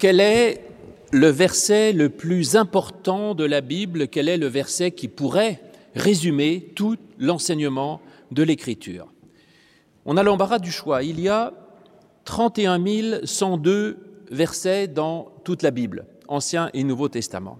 Quel est le verset le plus important de la Bible? Quel est le verset qui pourrait résumer tout l'enseignement de l'Écriture? On a l'embarras du choix. Il y a 31 102 versets dans toute la Bible, Ancien et Nouveau Testament.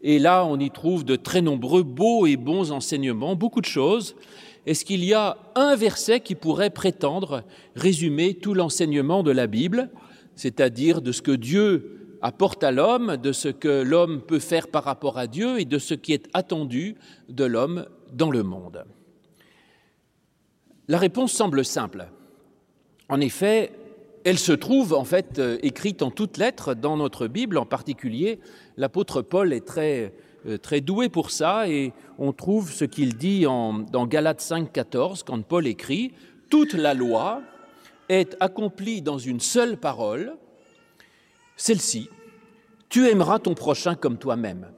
Et là, on y trouve de très nombreux beaux et bons enseignements, beaucoup de choses. Est-ce qu'il y a un verset qui pourrait prétendre résumer tout l'enseignement de la Bible, c'est-à-dire de ce que Dieu apporte à l'homme, de ce que l'homme peut faire par rapport à Dieu et de ce qui est attendu de l'homme dans le monde La réponse semble simple. En effet, elle se trouve en fait euh, écrite en toutes lettres dans notre Bible, en particulier l'apôtre Paul est très, euh, très doué pour ça et on trouve ce qu'il dit dans Galates 5, 14 quand Paul écrit Toute la loi est accomplie dans une seule parole, celle-ci Tu aimeras ton prochain comme toi-même.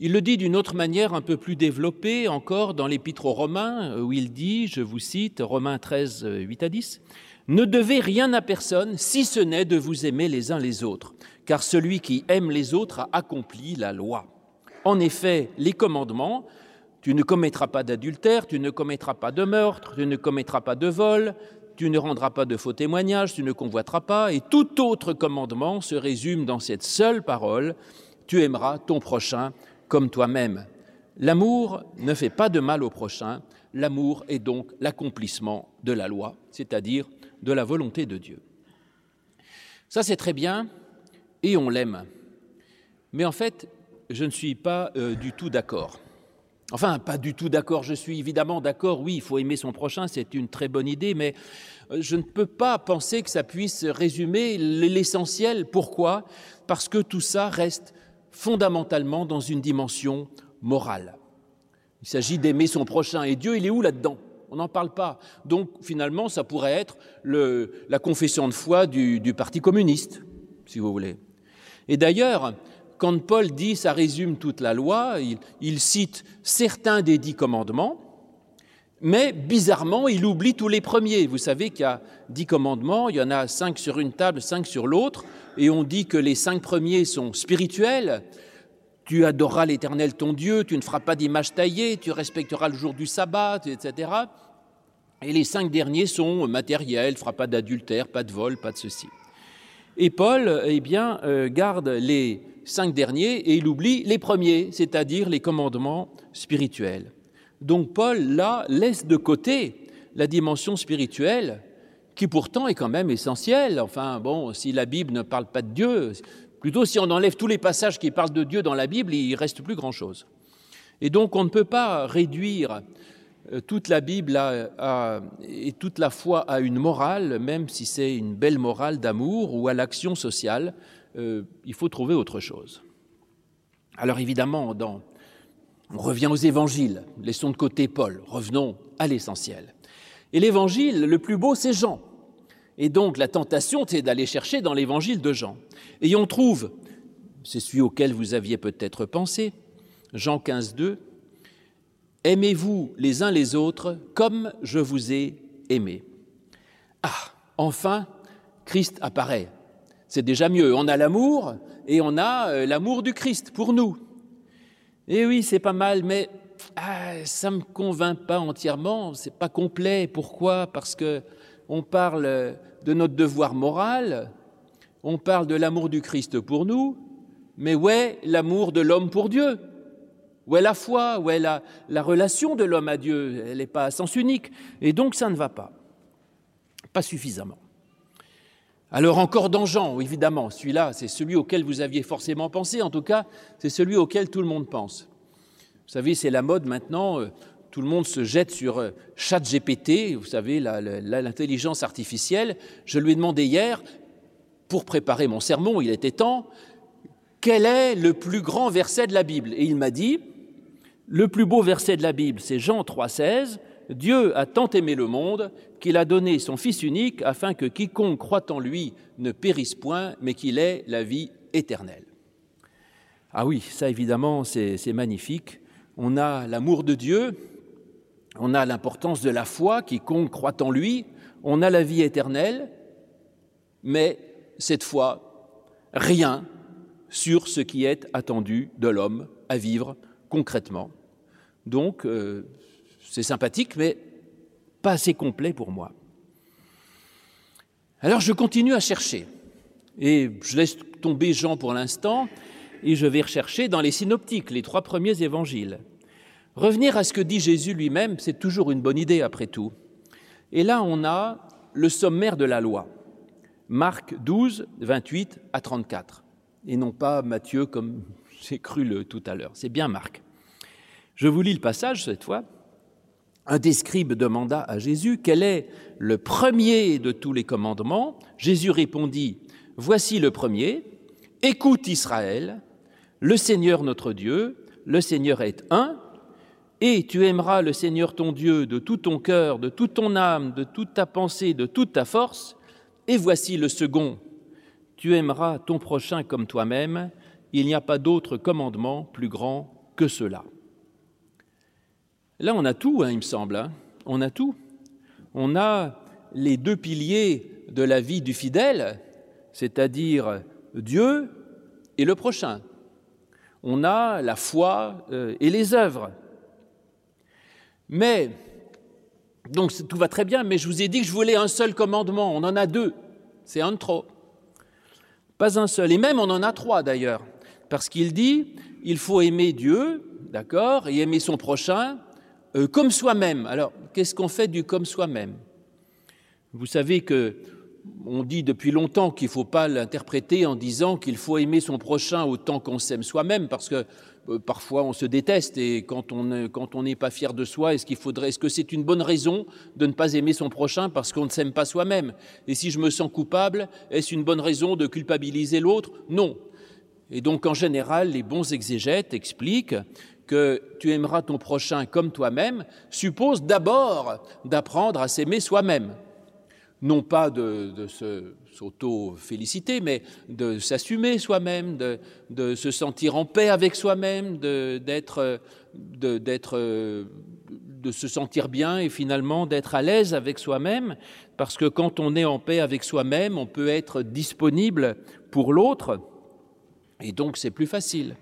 Il le dit d'une autre manière un peu plus développée encore dans l'Épître aux Romains, où il dit, je vous cite, Romains 13, 8 à 10, ne devez rien à personne si ce n'est de vous aimer les uns les autres, car celui qui aime les autres a accompli la loi. En effet, les commandements, tu ne commettras pas d'adultère, tu ne commettras pas de meurtre, tu ne commettras pas de vol, tu ne rendras pas de faux témoignages, tu ne convoiteras pas, et tout autre commandement se résume dans cette seule parole, tu aimeras ton prochain comme toi-même. L'amour ne fait pas de mal au prochain, l'amour est donc l'accomplissement de la loi, c'est-à-dire de la volonté de Dieu. Ça, c'est très bien, et on l'aime. Mais en fait, je ne suis pas euh, du tout d'accord. Enfin, pas du tout d'accord, je suis évidemment d'accord, oui, il faut aimer son prochain, c'est une très bonne idée, mais euh, je ne peux pas penser que ça puisse résumer l'essentiel. Pourquoi? Parce que tout ça reste fondamentalement dans une dimension morale. Il s'agit d'aimer son prochain, et Dieu, il est où là-dedans? On n'en parle pas. Donc finalement, ça pourrait être la confession de foi du, Parti communiste, si vous voulez. Et d'ailleurs, quand Paul dit ça résume toute la loi, il, cite certains des dix commandements, mais bizarrement, il oublie tous les premiers. Vous savez qu'il y a dix commandements, il y en a cinq sur une table, cinq sur l'autre, et on dit que les cinq premiers sont spirituels, tu adoreras l'Éternel ton Dieu, tu ne feras pas d'image taillée, tu respecteras le jour du sabbat, etc. Et les cinq derniers sont matériels, ne fera pas d'adultère, pas de vol, pas de ceci. Et Paul, eh bien, euh, garde les cinq derniers et il oublie les premiers, c'est-à-dire les commandements spirituels. Donc Paul, là, laisse de côté la dimension spirituelle, qui pourtant est quand même essentielle. Enfin, bon, si la Bible ne parle pas de Dieu, Plutôt, si on enlève tous les passages qui parlent de Dieu dans la Bible, il reste plus grand-chose. Et donc, on ne peut pas réduire euh, toute la Bible et toute la foi à une morale, même si c'est une belle morale d'amour ou à l'action sociale. Euh, il faut trouver autre chose. Alors évidemment, on revient aux évangiles, laissons de côté Paul, revenons à l'essentiel. Et l'évangile, le plus beau, c'est Jean. Et donc la tentation, c'est d'aller chercher dans l'évangile de Jean. Et on trouve, c'est celui auquel vous aviez peut-être pensé, Jean 15, 2, Aimez-vous les uns les autres comme je vous ai aimé. Ah, enfin, Christ apparaît. C'est déjà mieux. On a l'amour et on a euh, l'amour du Christ pour nous. Et oui, c'est pas mal, mais ah, ça me convainc pas entièrement. C'est pas complet. Pourquoi? Parce que on parle de notre devoir moral, on parle de l'amour du Christ pour nous, mais où est l'amour de l'homme pour Dieu Où est la foi Où est la relation de l'homme à Dieu Elle n'est pas à sens unique. Et donc ça ne va pas. Pas suffisamment. Alors encore dans Jean, évidemment, celui-là, c'est celui auquel vous aviez forcément pensé, en tout cas, c'est celui auquel tout le monde pense. Vous savez, c'est la mode maintenant, euh, tout le monde se jette sur euh, ChatGPT, vous savez, l'intelligence artificielle. Je lui ai demandé hier, pour préparer mon sermon, il était temps, quel est le plus grand verset de la Bible? Et il m'a dit, le plus beau verset de la Bible, c'est Jean 3,16. Dieu a tant aimé le monde qu'il a donné son Fils unique afin que quiconque croit en lui ne périsse point, mais qu'il ait la vie éternelle. Ah oui, ça évidemment, c'est magnifique. On a l'amour de Dieu, on a l'importance de la foi, quiconque croit en lui, on a la vie éternelle, mais cette foi, rien sur ce qui est attendu de l'homme à vivre concrètement. Donc, euh, c'est sympathique, mais pas assez complet pour moi. Alors, je continue à chercher. Et je laisse tomber Jean pour l'instant, et je vais rechercher dans les synoptiques, les trois premiers évangiles. Revenir à ce que dit Jésus lui-même, c'est toujours une bonne idée après tout. Et là, on a le sommaire de la loi. Marc 12, 28 à 34. Et non pas Matthieu comme j'ai cru le tout à l'heure. C'est bien Marc. Je vous lis le passage cette fois. Un des scribes demanda à Jésus quel est le premier de tous les commandements? Jésus répondit Voici le premier. Écoute Israël, le Seigneur notre Dieu, le Seigneur est un, et tu aimeras le Seigneur ton Dieu de tout ton cœur, de toute ton âme, de toute ta pensée, de toute ta force. Et voici le second. Tu aimeras ton prochain comme toi-même. Il n'y a pas d'autre commandement plus grand que cela. Là, on a tout, hein, il me semble. Hein. On a tout. On a les deux piliers de la vie du fidèle, c'est-à-dire Dieu et le prochain. On a la foi euh, et les œuvres. Mais, donc tout va très bien, mais je vous ai dit que je voulais un seul commandement. On en a deux. C'est un de trop. Pas un seul. Et même on en a trois d'ailleurs. Parce qu'il dit, il faut aimer Dieu, d'accord, et aimer son prochain euh, comme soi-même. Alors, qu'est-ce qu'on fait du comme soi-même? Vous savez que on dit depuis longtemps qu'il ne faut pas l'interpréter en disant qu'il faut aimer son prochain autant qu'on s'aime soi-même, parce que euh, parfois on se déteste et quand on n'est pas fier de soi, est-ce qu'il faudrait, est-ce que c'est une bonne raison de ne pas aimer son prochain parce qu'on ne s'aime pas soi-même? Et si je me sens coupable, est-ce une bonne raison de culpabiliser l'autre? Non. Et donc en général, les bons exégètes expliquent que tu aimeras ton prochain comme toi-même suppose d'abord d'apprendre à s'aimer soi-même. Non pas de, s'auto-féliciter, mais de s'assumer soi-même, de, se sentir en paix avec soi-même, d'être, de se sentir bien et finalement d'être à l'aise avec soi-même, parce que quand on est en paix avec soi-même, on peut être disponible pour l'autre, et donc c'est plus facile.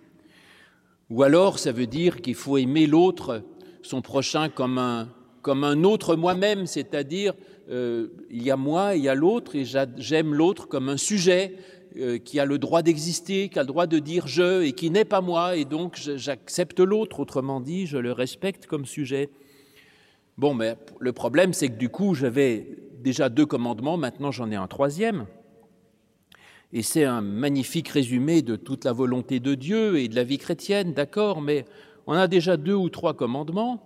Ou alors ça veut dire qu'il faut aimer l'autre, son prochain, comme un, comme un autre moi-même, c'est-à-dire euh, il y a moi, il y a l'autre, et j'aime l'autre comme un sujet euh, qui a le droit d'exister, qui a le droit de dire je, et qui n'est pas moi, et donc j'accepte l'autre, autrement dit, je le respecte comme sujet. Bon, mais le problème, c'est que du coup, j'avais déjà deux commandements, maintenant j'en ai un troisième. Et c'est un magnifique résumé de toute la volonté de Dieu et de la vie chrétienne, d'accord, mais on a déjà deux ou trois commandements,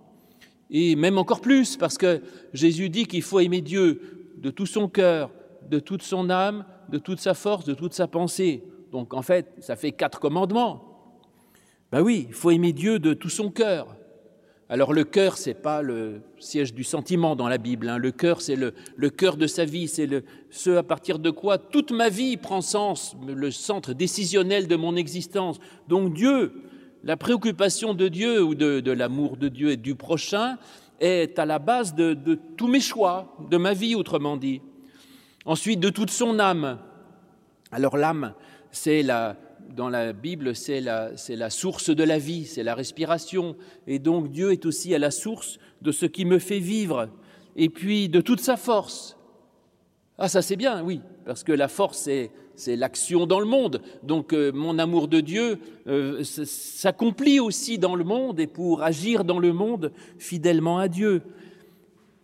et même encore plus, parce que Jésus dit qu'il faut aimer Dieu de tout son cœur, de toute son âme, de toute sa force, de toute sa pensée. Donc en fait, ça fait quatre commandements. Ben oui, il faut aimer Dieu de tout son cœur, alors le cœur, c'est pas le siège du sentiment dans la Bible. Hein. Le cœur, c'est le, cœur de sa vie, c'est ce à partir de quoi toute ma vie prend sens, le centre décisionnel de mon existence. Donc Dieu, la préoccupation de Dieu ou de, l'amour de Dieu et du prochain est à la base de tous mes choix, de ma vie, autrement dit. Ensuite, de toute son âme. Alors l'âme, c'est la, dans la Bible, c'est la, la, source de la vie, c'est la respiration. Et donc Dieu est aussi à la source de ce qui me fait vivre, et puis de toute sa force. Ah, ça c'est bien, oui, parce que la force, c'est l'action dans le monde. Donc euh, mon amour de Dieu euh, s'accomplit aussi dans le monde et pour agir dans le monde fidèlement à Dieu.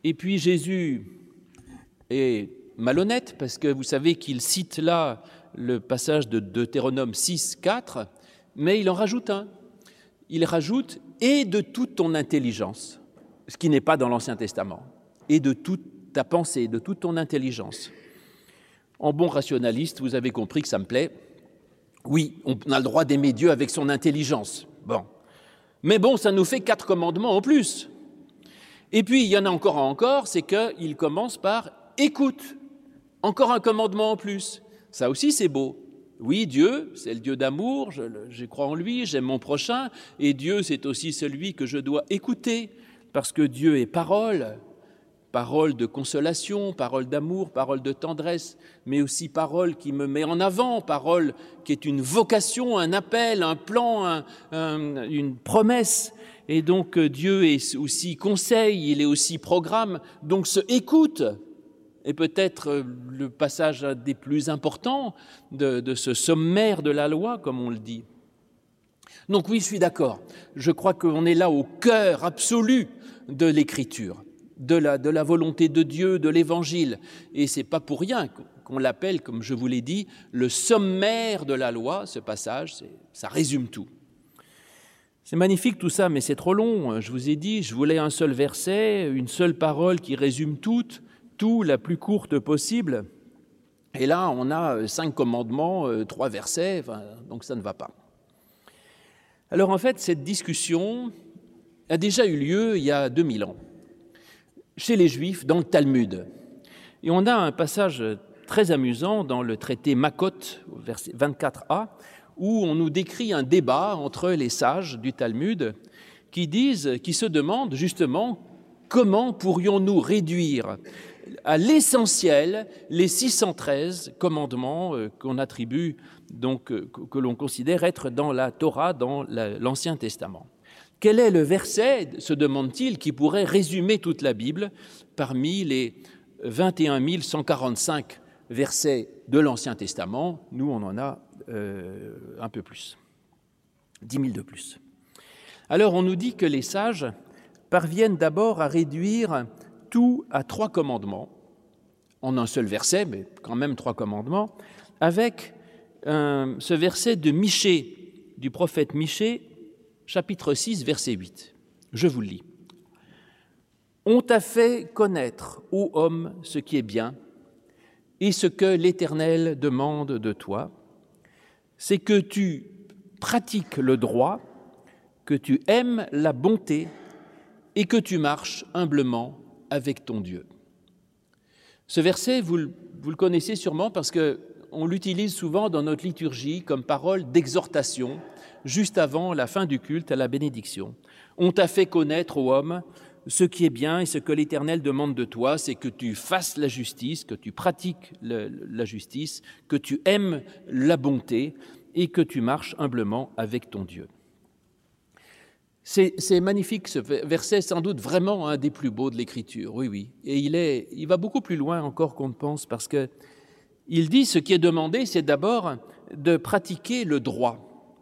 Et puis Jésus est malhonnête, parce que vous savez qu'il cite là le passage de Deutéronome 6, 4, mais il en rajoute un. Il rajoute et de toute ton intelligence, ce qui n'est pas dans l'Ancien Testament, et de toute ta pensée, de toute ton intelligence. En bon rationaliste, vous avez compris que ça me plaît. Oui, on a le droit d'aimer Dieu avec son intelligence. Bon. Mais bon, ça nous fait quatre commandements en plus. Et puis, il y en a encore encore, c'est qu'il commence par écoute. Encore un commandement en plus. Ça aussi, c'est beau. Oui, Dieu, c'est le Dieu d'amour, je, crois en lui, j'aime mon prochain, et Dieu, c'est aussi celui que je dois écouter, parce que Dieu est parole, Parole de consolation, parole d'amour, parole de tendresse, mais aussi parole qui me met en avant, parole qui est une vocation, un appel, un plan, une promesse. Et donc Dieu est aussi conseil, il est aussi programme, donc ce écoute est peut-être le passage des plus importants de, ce sommaire de la loi, comme on le dit. Donc oui, je suis d'accord. Je crois qu'on est là au cœur absolu de l'écriture, de la, de la volonté de Dieu, de l'évangile. Et c'est pas pour rien qu'on l'appelle, comme je vous l'ai dit, le sommaire de la loi, ce passage, ça résume tout. C'est magnifique tout ça, mais c'est trop long. Je vous ai dit, je voulais un seul verset, une seule parole qui résume tout, tout la plus courte possible. Et là, on a cinq commandements, euh, trois versets, donc ça ne va pas. Alors en fait, cette discussion a déjà eu lieu il y a 2000 ans, chez les Juifs, dans le Talmud. Et on a un passage très amusant dans le traité Makot, verset 24a, où on nous décrit un débat entre les sages du Talmud qui disent, qui se demandent justement comment pourrions-nous réduire à l'essentiel les 613 commandements euh, qu'on attribue, donc euh, que l'on considère être dans la Torah, dans l'Ancien Testament. Quel est le verset, se demande-t-il, qui pourrait résumer toute la Bible parmi les 21 145 versets de l'Ancien Testament? Nous, on en a euh, un peu plus, 10 000 de plus. Alors, on nous dit que les sages parviennent d'abord à réduire tout à trois commandements, en un seul verset, mais quand même trois commandements, avec euh, ce verset de Michée, du prophète Michée, chapitre 6, verset 8. Je vous le lis. On t'a fait connaître, ô homme, ce qui est bien, et ce que l'Éternel demande de toi, c'est que tu pratiques le droit, que tu aimes la bonté et que tu marches humblement avec ton Dieu. Ce verset, vous le, connaissez sûrement parce qu'on l'utilise souvent dans notre liturgie comme parole d'exhortation, juste avant la fin du culte à la bénédiction. On t'a fait connaître, ô homme, ce qui est bien et ce que l'Éternel demande de toi, c'est que tu fasses la justice, que tu pratiques la justice, que tu aimes la bonté et que tu marches humblement avec ton Dieu. C'est magnifique ce verset, sans doute vraiment un des plus beaux de l'Écriture, oui, oui. Et il, est, il va beaucoup plus loin encore qu'on ne pense, parce que il dit ce qui est demandé, c'est d'abord de pratiquer le droit.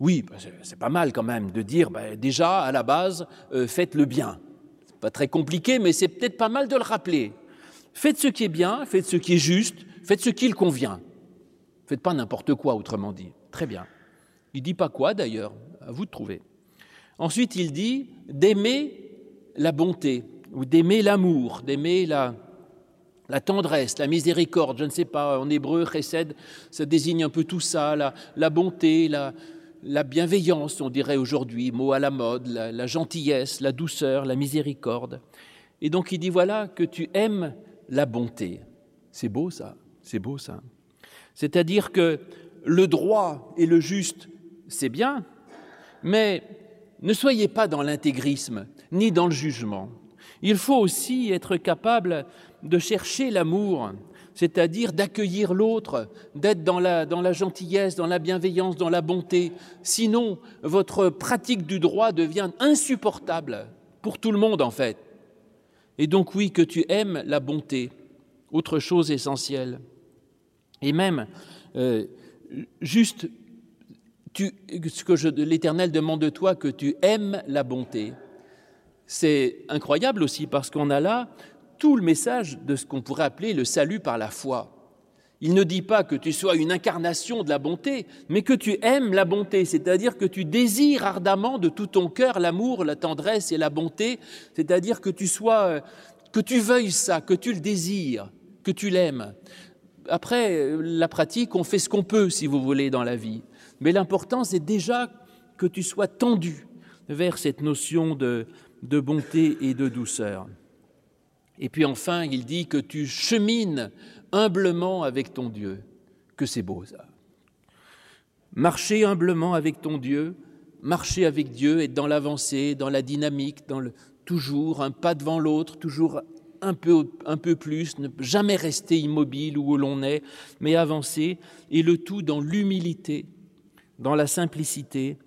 Oui, bah, c'est pas mal quand même de dire bah, déjà à la base, euh, faites le bien. C'est pas très compliqué, mais c'est peut-être pas mal de le rappeler. Faites ce qui est bien, faites ce qui est juste, faites ce qui le convient. Faites pas n'importe quoi, autrement dit. Très bien. Il dit pas quoi d'ailleurs, à vous de trouver. Ensuite, il dit d'aimer la bonté, ou d'aimer l'amour, d'aimer la, tendresse, la miséricorde, je ne sais pas, en hébreu, chesed, ça désigne un peu tout ça, la, bonté, la, la, bienveillance, on dirait aujourd'hui, mot à la mode, la, gentillesse, la douceur, la miséricorde. Et donc il dit, voilà, que tu aimes la bonté. C'est beau ça, c'est beau ça. C'est-à-dire que le droit et le juste, c'est bien, mais ne soyez pas dans l'intégrisme ni dans le jugement. Il faut aussi être capable de chercher l'amour, c'est-à-dire d'accueillir l'autre, d'être dans la, gentillesse, dans la bienveillance, dans la bonté. Sinon, votre pratique du droit devient insupportable pour tout le monde en fait. Et donc oui, que tu aimes la bonté, autre chose essentielle. Et même, euh, juste ce que l'Éternel demande de toi, que tu aimes la bonté. C'est incroyable aussi parce qu'on a là tout le message de ce qu'on pourrait appeler le salut par la foi. Il ne dit pas que tu sois une incarnation de la bonté, mais que tu aimes la bonté, c'est-à-dire que tu désires ardemment de tout ton cœur l'amour, la tendresse et la bonté, c'est-à-dire que tu sois, que tu veuilles ça, que tu le désires, que tu l'aimes. Après, la pratique, on fait ce qu'on peut, si vous voulez, dans la vie. Mais l'important, c'est déjà que tu sois tendu vers cette notion de, bonté et de douceur. Et puis enfin, il dit que tu chemines humblement avec ton Dieu. Que c'est beau ça. Marcher humblement avec ton Dieu, marcher avec Dieu, être dans l'avancée, dans la dynamique, dans toujours un pas devant l'autre, toujours un peu, un peu plus, ne jamais rester immobile où l'on est, mais avancer, et le tout dans l'humilité, dans la simplicité.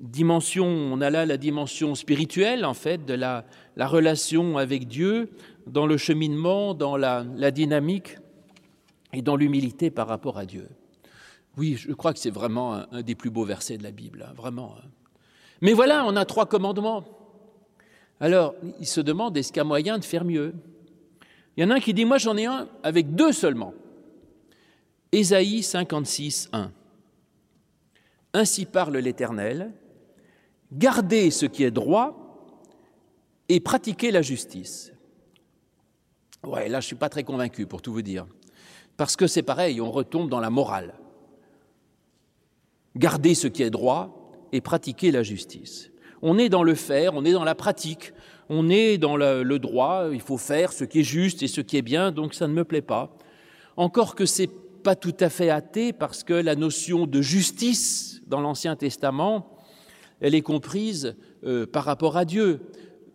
Dimension, on a là la dimension spirituelle, en fait, de la, la relation avec Dieu, dans le cheminement, dans la, dynamique et dans l'humilité par rapport à Dieu. Oui, je crois que c'est vraiment un, un, des plus beaux versets de la Bible, hein, vraiment. Hein. Mais voilà, on a trois commandements. Alors, il se demande, est-ce qu'il y a moyen de faire mieux? Il y en a un qui dit, moi j'en ai un avec deux seulement. Ésaïe 56, 1. Ainsi parle l'Éternel, gardez ce qui est droit et pratiquez la justice. Ouais, là je ne suis pas très convaincu pour tout vous dire. Parce que c'est pareil, on retombe dans la morale. Gardez ce qui est droit et pratiquer la justice. On est dans le faire, on est dans la pratique, on est dans le, droit, il faut faire ce qui est juste et ce qui est bien, donc ça ne me plaît pas. Encore que c'est pas tout à fait athée parce que la notion de justice dans l'Ancien Testament, elle est comprise euh, par rapport à Dieu.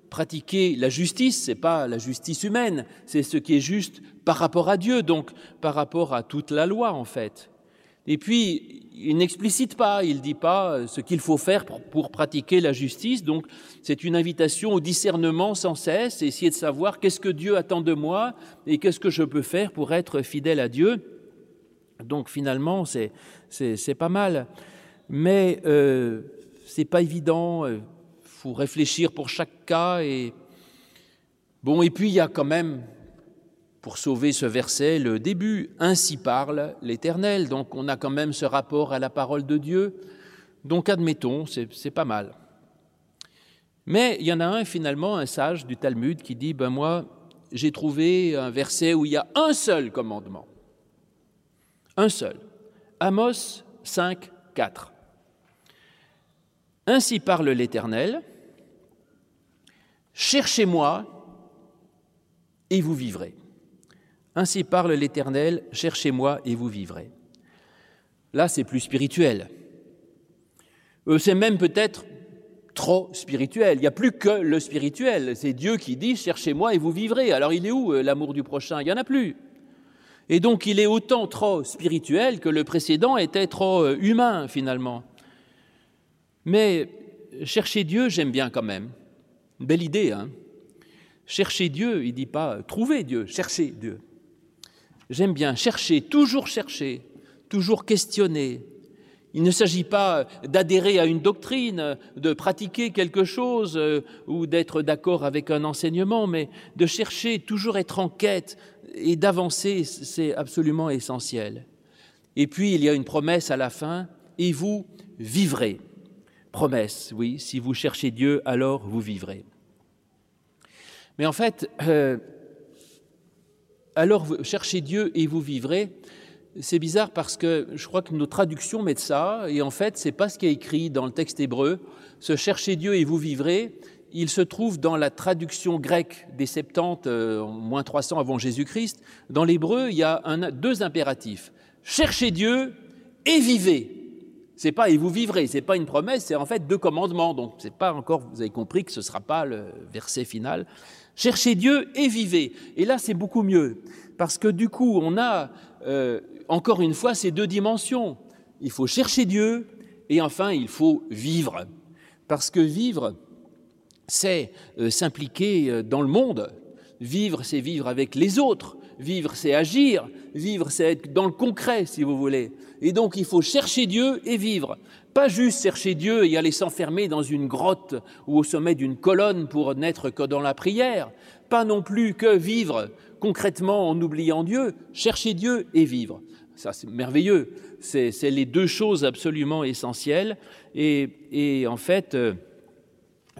Pratiquer la justice, c'est pas la justice humaine, c'est ce qui est juste par rapport à Dieu, donc par rapport à toute la loi en fait. Et puis, il n'explicite pas, il ne dit pas ce qu'il faut faire pour, pour, pratiquer la justice. Donc, c'est une invitation au discernement sans cesse, essayer de savoir qu'est-ce que Dieu attend de moi et qu'est-ce que je peux faire pour être fidèle à Dieu. Donc, finalement, c'est pas mal. Mais euh, c'est pas évident. Il faut réfléchir pour chaque cas. Et bon, et puis il y a quand même pour sauver ce verset, le début, ainsi parle l'Éternel. Donc on a quand même ce rapport à la parole de Dieu. Donc admettons, c'est pas mal. Mais il y en a un finalement, un sage du Talmud, qui dit, ben moi, j'ai trouvé un verset où il y a un seul commandement. Un seul. Amos 5, 4. Ainsi parle l'Éternel, cherchez-moi et vous vivrez. Ainsi parle l'Éternel, cherchez-moi et vous vivrez. Là, c'est plus spirituel. Euh, c'est même peut-être trop spirituel. Il n'y a plus que le spirituel. C'est Dieu qui dit, cherchez-moi et vous vivrez. Alors il est où euh, l'amour du prochain? Il n'y en a plus. Et donc il est autant trop spirituel que le précédent était trop euh, humain finalement. Mais chercher Dieu, j'aime bien quand même. Belle idée, hein Chercher Dieu, il ne dit pas trouver Dieu, chercher Dieu j'aime bien chercher, toujours chercher, toujours questionner. Il ne s'agit pas d'adhérer à une doctrine, de pratiquer quelque chose euh, ou d'être d'accord avec un enseignement, mais de chercher, toujours être en quête et d'avancer, c'est absolument essentiel. Et puis, il y a une promesse à la fin, et vous vivrez. Promesse, oui, si vous cherchez Dieu, alors vous vivrez. Mais en fait, euh, alors cherchez Dieu et vous vivrez. C'est bizarre parce que je crois que nos traductions mettent ça, et en fait, c'est pas ce qui est écrit dans le texte hébreu. Ce cherchez Dieu et vous vivrez, il se trouve dans la traduction grecque des 70, euh, moins 300 avant Jésus-Christ. Dans l'hébreu, il y a deux impératifs. Cherchez Dieu et vivez. C'est pas et vous vivrez, c'est pas une promesse, c'est en fait deux commandements. Donc c'est pas encore, vous avez compris que ce sera pas le verset final. Cherchez Dieu et vivez. Et là, c'est beaucoup mieux, parce que du coup, on a euh, encore une fois ces deux dimensions. Il faut chercher Dieu et enfin, il faut vivre. Parce que vivre, c'est euh, s'impliquer euh, dans le monde. Vivre, c'est vivre avec les autres. Vivre, c'est agir. Vivre, c'est être dans le concret, si vous voulez. Et donc, il faut chercher Dieu et vivre. Pas juste chercher Dieu et aller s'enfermer dans une grotte ou au sommet d'une colonne pour n'être que dans la prière. Pas non plus que vivre concrètement en oubliant Dieu. Chercher Dieu et vivre. Ça, c'est merveilleux. C'est les deux choses absolument essentielles. Et, et en fait,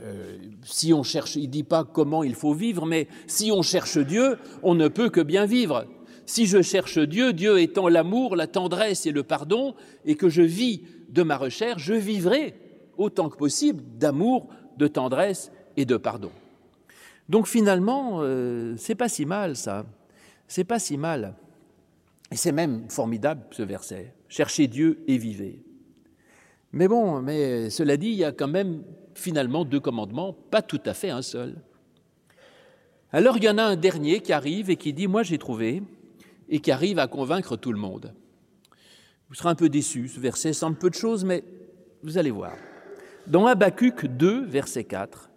euh, si on cherche, il ne dit pas comment il faut vivre, mais si on cherche Dieu, on ne peut que bien vivre. Si je cherche Dieu, Dieu étant l'amour, la tendresse et le pardon, et que je vis de ma recherche, je vivrai autant que possible d'amour, de tendresse et de pardon. Donc finalement, euh, c'est pas si mal ça. C'est pas si mal. Et c'est même formidable ce verset. Cherchez Dieu et vivez. Mais bon, mais cela dit, il y a quand même finalement deux commandements, pas tout à fait un seul. Alors il y en a un dernier qui arrive et qui dit Moi j'ai trouvé, et qui arrive à convaincre tout le monde. Vous serez un peu déçu, ce verset semble peu de choses, mais vous allez voir. Dans Habacuc 2, verset 4,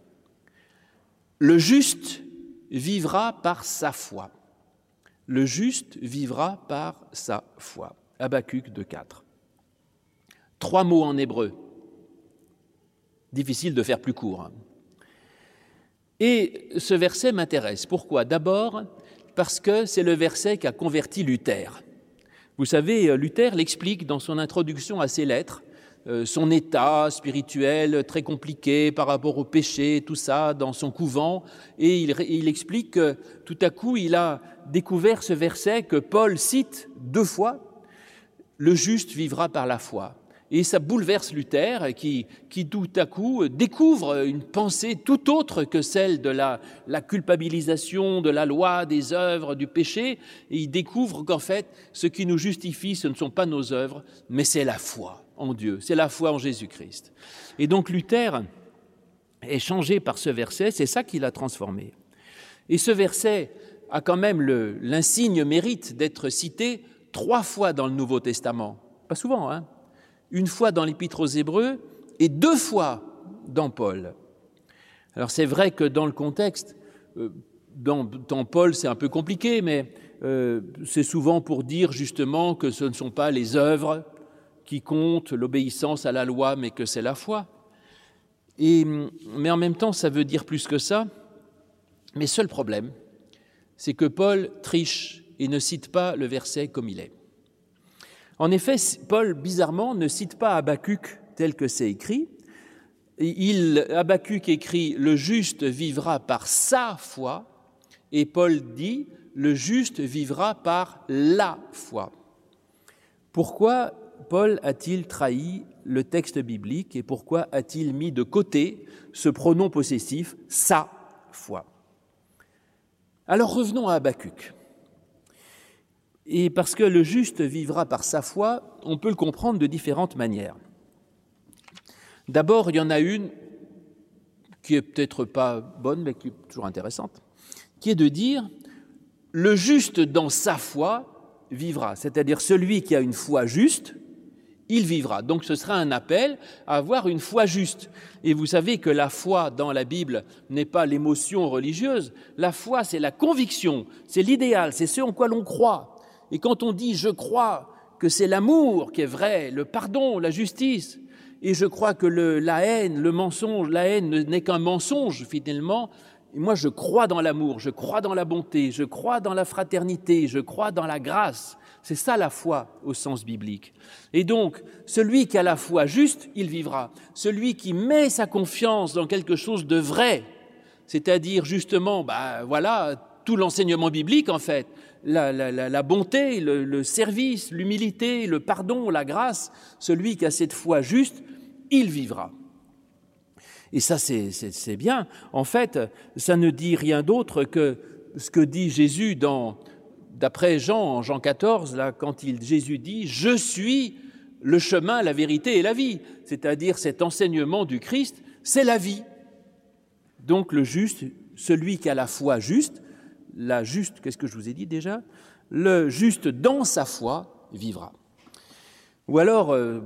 Le juste vivra par sa foi. Le juste vivra par sa foi. Habacuc 2, 4. Trois mots en hébreu. Difficile de faire plus court. Et ce verset m'intéresse. Pourquoi? D'abord parce que c'est le verset qui a converti Luther. Vous savez, Luther l'explique dans son introduction à ses lettres, euh, son état spirituel très compliqué par rapport au péché, tout ça, dans son couvent, et il, il explique que tout à coup, il a découvert ce verset que Paul cite deux fois, Le juste vivra par la foi et ça bouleverse Luther qui, qui tout à coup découvre une pensée tout autre que celle de la, la culpabilisation de la loi, des œuvres, du péché, et il découvre qu'en fait, ce qui nous justifie, ce ne sont pas nos œuvres, mais c'est la foi en Dieu, c'est la foi en Jésus-Christ. Et donc Luther est changé par ce verset, c'est ça qui l'a transformé. Et ce verset a quand même l'insigne mérite d'être cité trois fois dans le Nouveau Testament. Pas souvent, hein une fois dans l'Épître aux Hébreux et deux fois dans Paul. Alors c'est vrai que dans le contexte, euh, dans, Paul c'est un peu compliqué, mais euh, c'est souvent pour dire justement que ce ne sont pas les œuvres qui comptent, l'obéissance à la loi, mais que c'est la foi. Mais en même temps, ça veut dire plus que ça. Mais seul problème, c'est que Paul triche et ne cite pas le verset comme il est. En effet, Paul, bizarrement, ne cite pas Habacuc tel que c'est écrit. Il, Habacuc écrit Le juste vivra par sa foi, et Paul dit Le juste vivra par la foi. Pourquoi Paul a-t-il trahi le texte biblique et pourquoi a-t-il mis de côté ce pronom possessif sa foi? Alors revenons à Habacuc. Et parce que le juste vivra par sa foi, on peut le comprendre de différentes manières. D'abord, il y en a une qui est peut-être pas bonne, mais qui est toujours intéressante, qui est de dire le juste dans sa foi vivra, c'est-à-dire celui qui a une foi juste, il vivra. Donc ce sera un appel à avoir une foi juste. Et vous savez que la foi dans la Bible n'est pas l'émotion religieuse, la foi c'est la conviction, c'est l'idéal, c'est ce en quoi l'on croit. Et quand on dit je crois que c'est l'amour qui est vrai, le pardon, la justice, et je crois que la haine, le mensonge, la haine n'est qu'un mensonge finalement, moi je crois dans l'amour, je crois dans la bonté, je crois dans la fraternité, je crois dans la grâce. C'est ça la foi au sens biblique. Et donc, celui qui a la foi juste, il vivra. Celui qui met sa confiance dans quelque chose de vrai, c'est-à-dire justement, bah voilà, tout l'enseignement biblique en fait, la, bonté, le, service, l'humilité, le pardon, la grâce, celui qui a cette foi juste, il vivra. Et ça, c'est bien. En fait, ça ne dit rien d'autre que ce que dit Jésus dans, d'après Jean, Jean 14, là, quand il, Jésus dit, je suis le chemin, la vérité et la vie. C'est-à-dire cet enseignement du Christ, c'est la vie. Donc le juste, celui qui a la foi juste, la juste, qu'est-ce que je vous ai dit déjà? Le juste dans sa foi vivra. Ou alors, euh,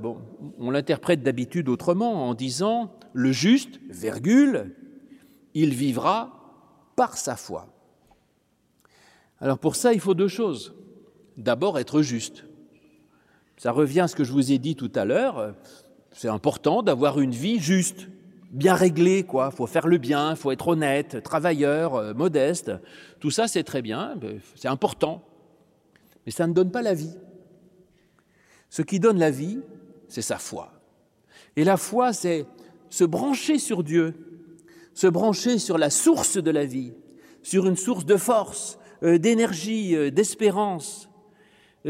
on l'interprète d'habitude autrement en disant le juste, virgule, il vivra par sa foi. Alors pour ça, il faut deux choses. D'abord, être juste. Ça revient à ce que je vous ai dit tout à l'heure. C'est important d'avoir une vie juste bien réglé, quoi. Faut faire le bien, faut être honnête, travailleur, euh, modeste. Tout ça, c'est très bien, c'est important. Mais ça ne donne pas la vie. Ce qui donne la vie, c'est sa foi. Et la foi, c'est se brancher sur Dieu, se brancher sur la source de la vie, sur une source de force, euh, d'énergie, euh, d'espérance.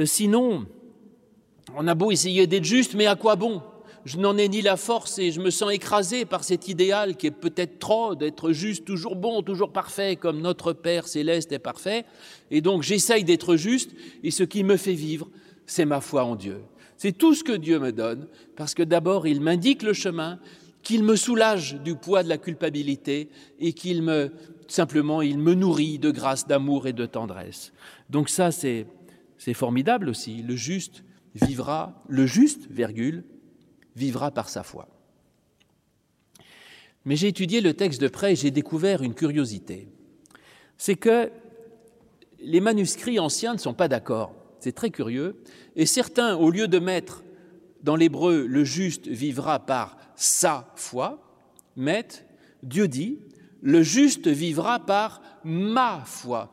sinon, on a beau essayer d'être juste, mais à quoi bon? Je n'en ai ni la force et je me sens écrasé par cet idéal qui est peut-être trop d'être juste, toujours bon, toujours parfait, comme notre Père céleste est parfait. Et donc j'essaye d'être juste et ce qui me fait vivre, c'est ma foi en Dieu. C'est tout ce que Dieu me donne, parce que d'abord il m'indique le chemin, qu'il me soulage du poids de la culpabilité et qu'il me simplement il me nourrit de grâce, d'amour et de tendresse. Donc ça c'est c'est formidable aussi. Le juste vivra, le juste, virgule, vivra par sa foi. Mais j'ai étudié le texte de près et j'ai découvert une curiosité. C'est que les manuscrits anciens ne sont pas d'accord. C'est très curieux. Et certains, au lieu de mettre dans l'hébreu le juste vivra par sa foi, mettent Dieu dit le juste vivra par ma foi.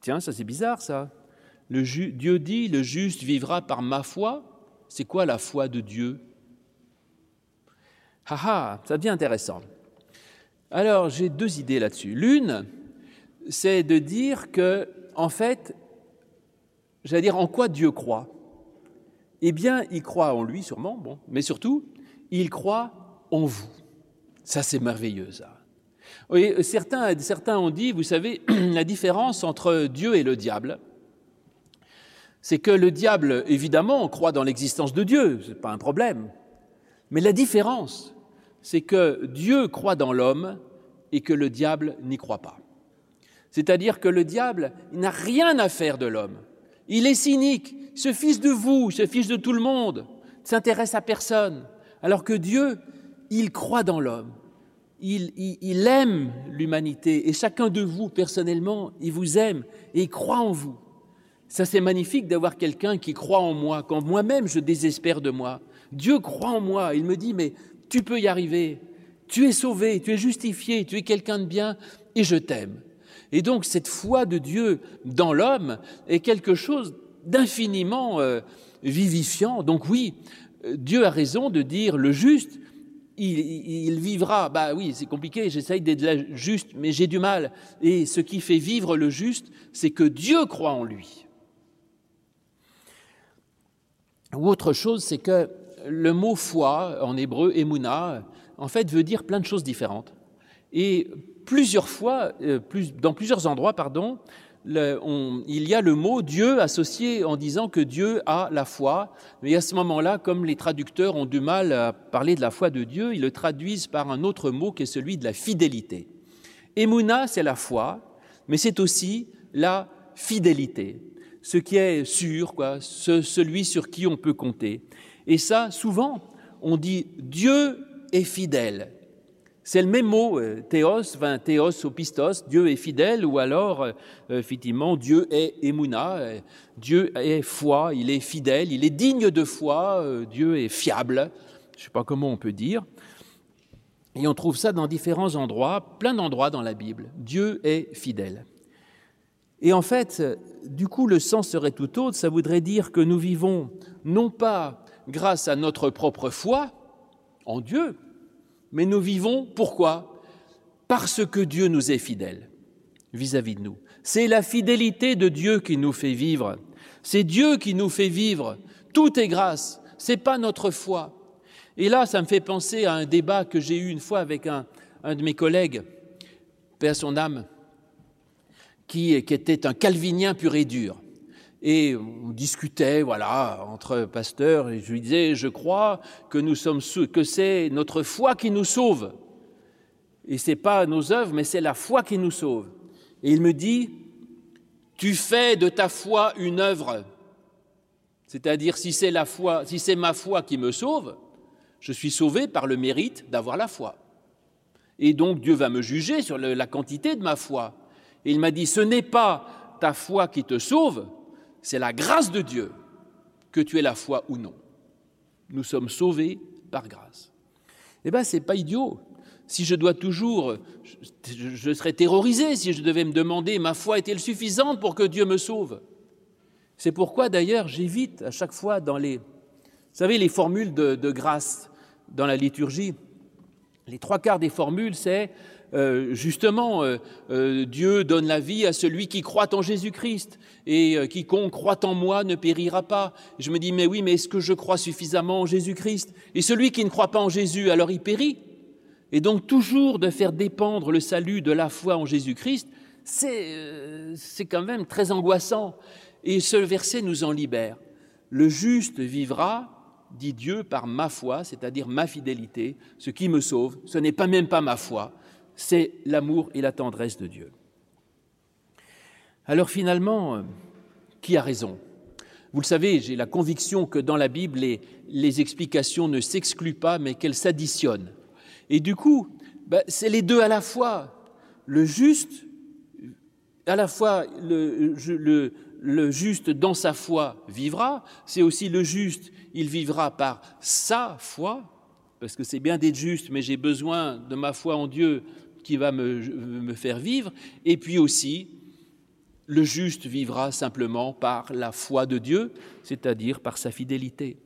Tiens, ça c'est bizarre ça. Dieu dit le juste vivra par ma foi. C'est quoi la foi de Dieu? Ah ah, ça devient intéressant. Alors j'ai deux idées là-dessus. L'une, c'est de dire que, en fait, j'allais dire en quoi Dieu croit? Eh bien, il croit en lui sûrement, bon, mais surtout, il croit en vous. Ça, c'est merveilleux, ça. Oui, certains, certains ont dit, vous savez, la différence entre Dieu et le diable, c'est que le diable, évidemment, croit dans l'existence de Dieu, ce n'est pas un problème. Mais la différence, c'est que Dieu croit dans l'homme et que le diable n'y croit pas. C'est-à-dire que le diable n'a rien à faire de l'homme. Il est cynique, se fiche de vous, se fiche de tout le monde, ne s'intéresse à personne. Alors que Dieu, il croit dans l'homme, il, il, aime l'humanité et chacun de vous personnellement, il vous aime et il croit en vous. Ça c'est magnifique d'avoir quelqu'un qui croit en moi quand moi-même je désespère de moi. Dieu croit en moi, il me dit mais tu peux y arriver, tu es sauvé, tu es justifié, tu es quelqu'un de bien et je t'aime. Et donc cette foi de Dieu dans l'homme est quelque chose d'infiniment euh, vivifiant. Donc oui, Dieu a raison de dire le juste, il, vivra. Bah oui, c'est compliqué, j'essaye d'être juste, mais j'ai du mal. Et ce qui fait vivre le juste, c'est que Dieu croit en lui. Ou autre chose, c'est que le mot foi en hébreu, emuna, en fait veut dire plein de choses différentes. Et plusieurs fois, euh, dans plusieurs endroits, pardon, il y a le mot Dieu associé en disant que Dieu a la foi. Mais à ce moment-là, comme les traducteurs ont du mal à parler de la foi de Dieu, ils le traduisent par un autre mot qui est celui de la fidélité. Emouna, c'est la foi, mais c'est aussi la fidélité, ce qui est sûr, quoi, celui sur qui on peut compter. Et ça, souvent, on dit Dieu est fidèle. C'est le même mot, euh, théos, enfin, théos ou pistos, Dieu est fidèle, ou alors, euh, effectivement, Dieu est emuna, euh, Dieu est foi, il est fidèle, il est digne de foi, Dieu est fiable, je ne sais pas comment on peut dire. Et on trouve ça dans différents endroits, plein d'endroits dans la Bible. Dieu est fidèle. Et en fait, du coup, le sens serait tout autre, ça voudrait dire que nous vivons non pas grâce à notre propre foi en Dieu, mais nous vivons pourquoi? Parce que Dieu nous est fidèle vis-à-vis de nous. C'est la fidélité de Dieu qui nous fait vivre. C'est Dieu qui nous fait vivre. Tout est grâce. C'est pas notre foi. Et là, ça me fait penser à un débat que j'ai eu une fois avec un, de mes collègues, Père son âme, qui, était un calvinien pur et dur. Et on discutait, voilà, entre pasteurs, et je lui disais, je crois que nous sommes que c'est notre foi qui nous sauve. Et c'est pas nos œuvres, mais c'est la foi qui nous sauve. Et il me dit, tu fais de ta foi une œuvre. C'est-à-dire, si c'est la foi, si c'est ma foi qui me sauve, je suis sauvé par le mérite d'avoir la foi. Et donc Dieu va me juger sur la quantité de ma foi. Et il m'a dit, ce n'est pas ta foi qui te sauve, c'est la grâce de Dieu que tu aies la foi ou non. Nous sommes sauvés par grâce. Eh bien, ce n'est pas idiot. Si je dois toujours, je, serais terrorisé si je devais me demander, ma foi est-elle suffisante pour que Dieu me sauve? C'est pourquoi d'ailleurs j'évite à chaque fois dans les, vous savez, les formules de grâce dans la liturgie, les trois quarts des formules, c'est euh, justement, euh, euh, Dieu donne la vie à celui qui croit en Jésus-Christ, et quiconque croit en moi ne périra pas. Je me dis, mais oui, mais est-ce que je crois suffisamment en Jésus-Christ? Et celui qui ne croit pas en Jésus, alors il périt. Et donc toujours de faire dépendre le salut de la foi en Jésus-Christ, c'est quand même très angoissant. Et ce verset nous en libère. Le juste vivra dit Dieu, par ma foi, c'est-à-dire ma fidélité, ce qui me sauve, ce n'est pas même pas ma foi, c'est l'amour et la tendresse de Dieu. Alors finalement, qui a raison? Vous le savez, j'ai la conviction que dans la Bible, les, explications ne s'excluent pas, mais qu'elles s'additionnent. Et du coup, ben, c'est les deux à la fois. Le juste, à la fois le, le juste dans sa foi vivra, c'est aussi le juste, il vivra par sa foi, parce que c'est bien d'être juste, mais j'ai besoin de ma foi en Dieu qui va me, faire vivre, et puis aussi, le juste vivra simplement par la foi de Dieu, c'est-à-dire par sa fidélité.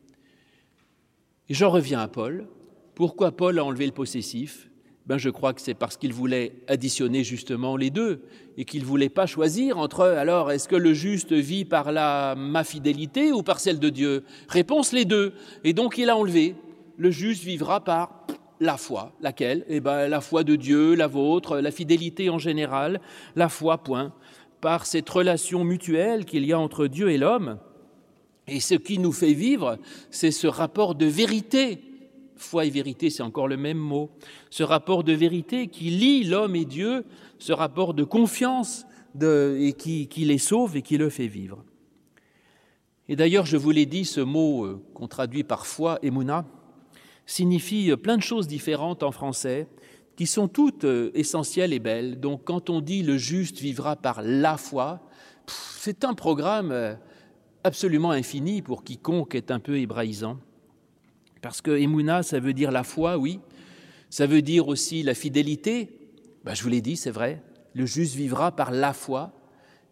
Et j'en reviens à Paul. Pourquoi Paul a enlevé le possessif? Ben, je crois que c'est parce qu'il voulait additionner justement les deux et qu'il ne voulait pas choisir entre alors est-ce que le juste vit par la ma fidélité ou par celle de Dieu? Réponse les deux. Et donc il a enlevé le juste vivra par la foi, laquelle? Eh ben la foi de Dieu, la vôtre, la fidélité en général, la foi point, par cette relation mutuelle qu'il y a entre Dieu et l'homme. Et ce qui nous fait vivre, c'est ce rapport de vérité. Foi et vérité, c'est encore le même mot, ce rapport de vérité qui lie l'homme et Dieu, ce rapport de confiance et qui, qui, les sauve et qui le fait vivre. Et d'ailleurs, je vous l'ai dit, ce mot euh, qu'on traduit par foi, emuna, signifie plein de choses différentes en français, qui sont toutes euh, essentielles et belles. Donc quand on dit le juste vivra par la foi, c'est un programme euh, absolument infini pour quiconque est un peu hébraïsant. Parce que Emouna, ça veut dire la foi, oui. Ça veut dire aussi la fidélité. Ben, je vous l'ai dit, c'est vrai. Le juste vivra par la foi.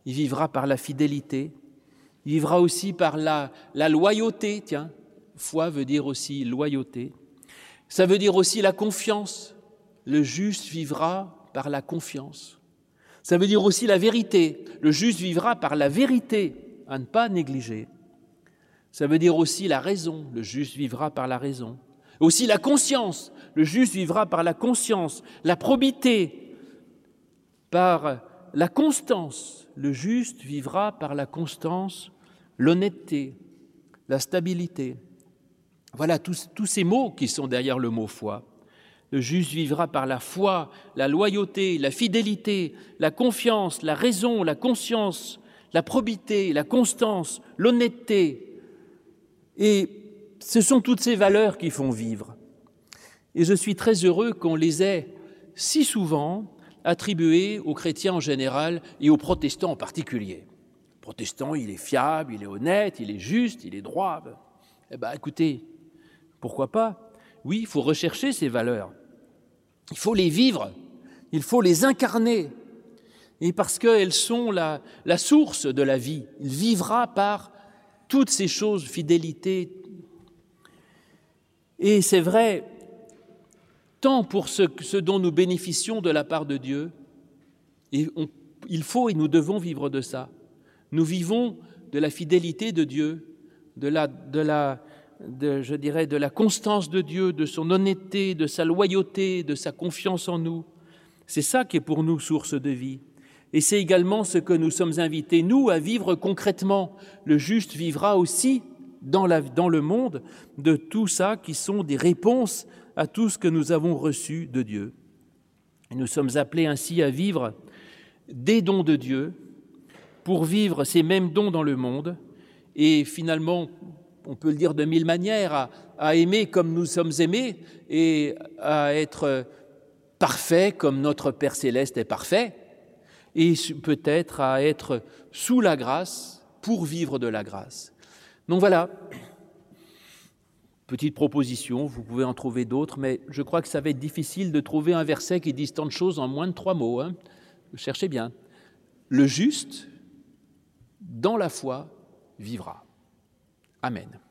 Il vivra par la fidélité. Il vivra aussi par la, la loyauté. Tiens, foi veut dire aussi loyauté. Ça veut dire aussi la confiance. Le juste vivra par la confiance. Ça veut dire aussi la vérité. Le juste vivra par la vérité, à ne pas négliger. Ça veut dire aussi la raison, le juste vivra par la raison. Aussi la conscience, le juste vivra par la conscience, la probité, par la constance, le juste vivra par la constance, l'honnêteté, la stabilité. Voilà tous, ces mots qui sont derrière le mot foi. Le juste vivra par la foi, la loyauté, la fidélité, la confiance, la raison, la conscience, la probité, la constance, l'honnêteté, et ce sont toutes ces valeurs qui font vivre. Et je suis très heureux qu'on les ait si souvent attribuées aux chrétiens en général et aux protestants en particulier. Le protestant, il est fiable, il est honnête, il est juste, il est droit. Eh bien, écoutez, pourquoi pas? Oui, il faut rechercher ces valeurs. Il faut les vivre, il faut les incarner. Et parce qu'elles sont la, source de la vie, il vivra par toutes ces choses, fidélité. Et c'est vrai, tant pour ce, dont nous bénéficions de la part de Dieu, et il faut et nous devons vivre de ça. Nous vivons de la fidélité de Dieu, de la, de la de, je dirais, de la constance de Dieu, de son honnêteté, de sa loyauté, de sa confiance en nous. C'est ça qui est pour nous source de vie. Et c'est également ce que nous sommes invités, nous, à vivre concrètement. Le juste vivra aussi dans, la, dans le monde de tout ça qui sont des réponses à tout ce que nous avons reçu de Dieu. Nous sommes appelés ainsi à vivre des dons de Dieu pour vivre ces mêmes dons dans le monde et finalement, on peut le dire de mille manières, à, aimer comme nous sommes aimés et à être parfait comme notre Père céleste est parfait et peut-être à être sous la grâce pour vivre de la grâce. Donc voilà, petite proposition, vous pouvez en trouver d'autres, mais je crois que ça va être difficile de trouver un verset qui dise tant de choses en moins de trois mots. Hein. Cherchez bien. Le juste, dans la foi, vivra. Amen.